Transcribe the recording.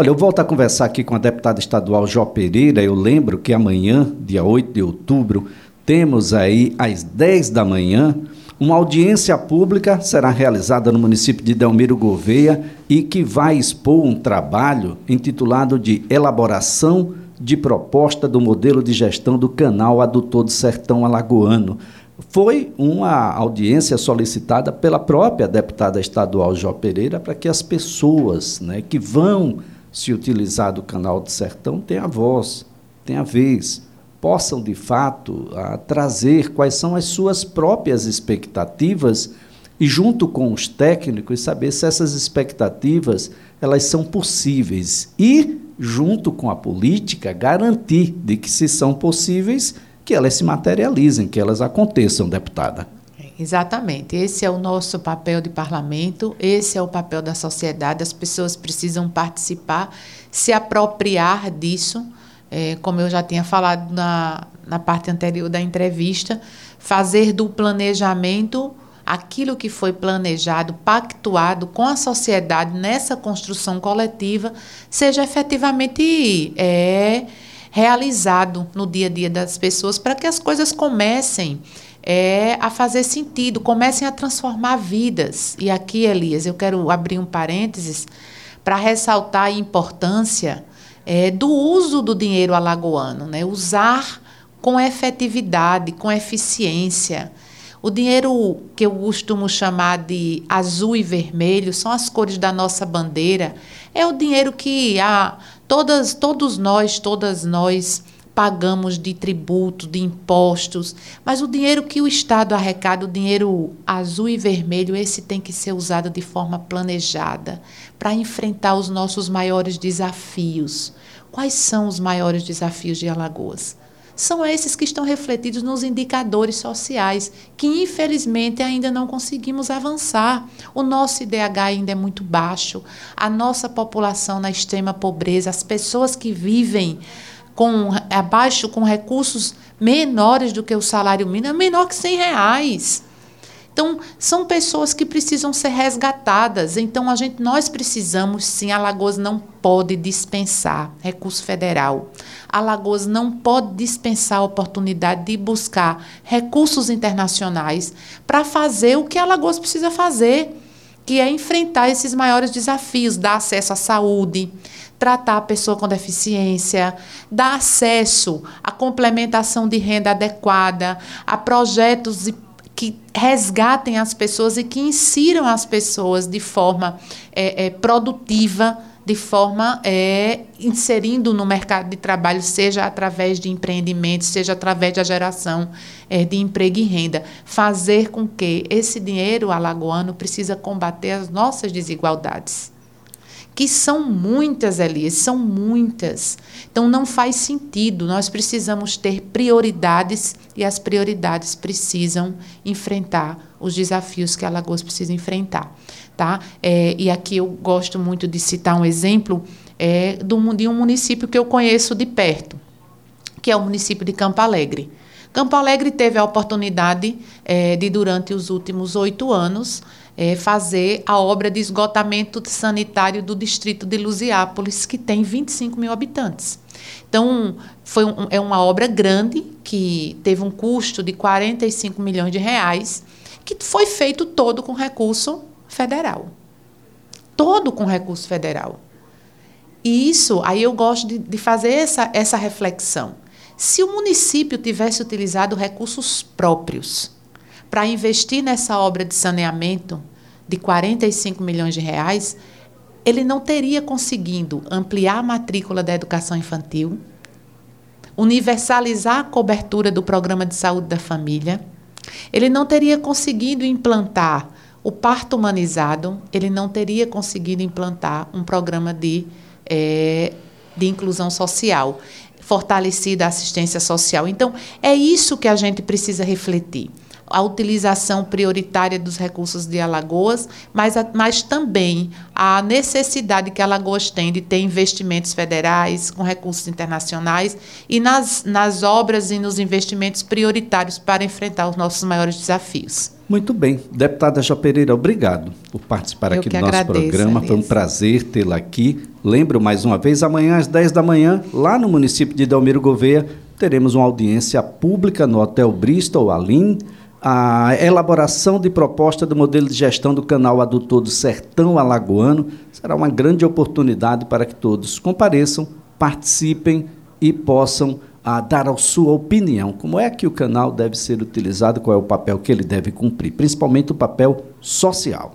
Olha, eu volto a conversar aqui com a deputada estadual Jó Pereira. Eu lembro que amanhã, dia 8 de outubro, temos aí às 10 da manhã uma audiência pública será realizada no município de Delmiro Gouveia e que vai expor um trabalho intitulado de Elaboração de Proposta do Modelo de Gestão do Canal Adutor do Sertão Alagoano. Foi uma audiência solicitada pela própria deputada estadual Jó Pereira para que as pessoas né, que vão se utilizar do canal do Sertão tenham a voz, tenham a vez possam, de fato, a, trazer quais são as suas próprias expectativas e, junto com os técnicos, saber se essas expectativas elas são possíveis e, junto com a política, garantir de que, se são possíveis, que elas se materializem, que elas aconteçam, deputada. Exatamente. Esse é o nosso papel de parlamento, esse é o papel da sociedade. As pessoas precisam participar, se apropriar disso é, como eu já tinha falado na, na parte anterior da entrevista, fazer do planejamento aquilo que foi planejado, pactuado com a sociedade nessa construção coletiva, seja efetivamente é, realizado no dia a dia das pessoas, para que as coisas comecem é, a fazer sentido, comecem a transformar vidas. E aqui, Elias, eu quero abrir um parênteses para ressaltar a importância é, do uso do dinheiro alagoano, né? usar com efetividade, com eficiência. O dinheiro que eu costumo chamar de azul e vermelho são as cores da nossa bandeira. É o dinheiro que a, todas, todos nós, todas nós pagamos de tributo, de impostos, mas o dinheiro que o Estado arrecada, o dinheiro azul e vermelho, esse tem que ser usado de forma planejada para enfrentar os nossos maiores desafios. Quais são os maiores desafios de Alagoas? São esses que estão refletidos nos indicadores sociais, que infelizmente ainda não conseguimos avançar. O nosso IDH ainda é muito baixo, a nossa população na extrema pobreza, as pessoas que vivem com abaixo com recursos menores do que o salário mínimo, é menor que 100 reais. Então, são pessoas que precisam ser resgatadas. Então, a gente, nós precisamos, sim, Alagoas não pode dispensar recurso federal. Alagoas não pode dispensar a oportunidade de buscar recursos internacionais para fazer o que Alagoas precisa fazer, que é enfrentar esses maiores desafios, dar acesso à saúde, tratar a pessoa com deficiência, dar acesso à complementação de renda adequada, a projetos que resgatem as pessoas e que insiram as pessoas de forma é, é, produtiva, de forma é, inserindo no mercado de trabalho, seja através de empreendimentos, seja através da geração é, de emprego e renda. Fazer com que esse dinheiro alagoano precisa combater as nossas desigualdades que são muitas, Elias, são muitas. Então não faz sentido. Nós precisamos ter prioridades e as prioridades precisam enfrentar os desafios que Alagoas precisa enfrentar. Tá? É, e aqui eu gosto muito de citar um exemplo é, do, de um município que eu conheço de perto, que é o município de Campo Alegre. Campo Alegre teve a oportunidade é, de, durante os últimos oito anos, é, fazer a obra de esgotamento sanitário do distrito de Lusiápolis, que tem 25 mil habitantes. Então, foi um, é uma obra grande, que teve um custo de 45 milhões de reais, que foi feito todo com recurso federal. Todo com recurso federal. E isso, aí eu gosto de, de fazer essa, essa reflexão. Se o município tivesse utilizado recursos próprios para investir nessa obra de saneamento de 45 milhões de reais, ele não teria conseguido ampliar a matrícula da educação infantil, universalizar a cobertura do programa de saúde da família, ele não teria conseguido implantar o parto humanizado, ele não teria conseguido implantar um programa de, é, de inclusão social fortalecida a assistência social. Então, é isso que a gente precisa refletir. A utilização prioritária dos recursos de Alagoas, mas, mas também a necessidade que Alagoas tem de ter investimentos federais com recursos internacionais e nas, nas obras e nos investimentos prioritários para enfrentar os nossos maiores desafios. Muito bem. Deputada Jó Pereira, obrigado por participar Eu aqui do nosso agradeço, programa. Foi um prazer tê-la aqui. Lembro mais uma vez, amanhã às 10 da manhã, lá no município de Delmiro Gouveia, teremos uma audiência pública no Hotel Bristol Alim, a elaboração de proposta do modelo de gestão do canal adutor do Sertão Alagoano. Será uma grande oportunidade para que todos compareçam, participem e possam a dar a sua opinião. Como é que o canal deve ser utilizado, qual é o papel que ele deve cumprir, principalmente o papel social.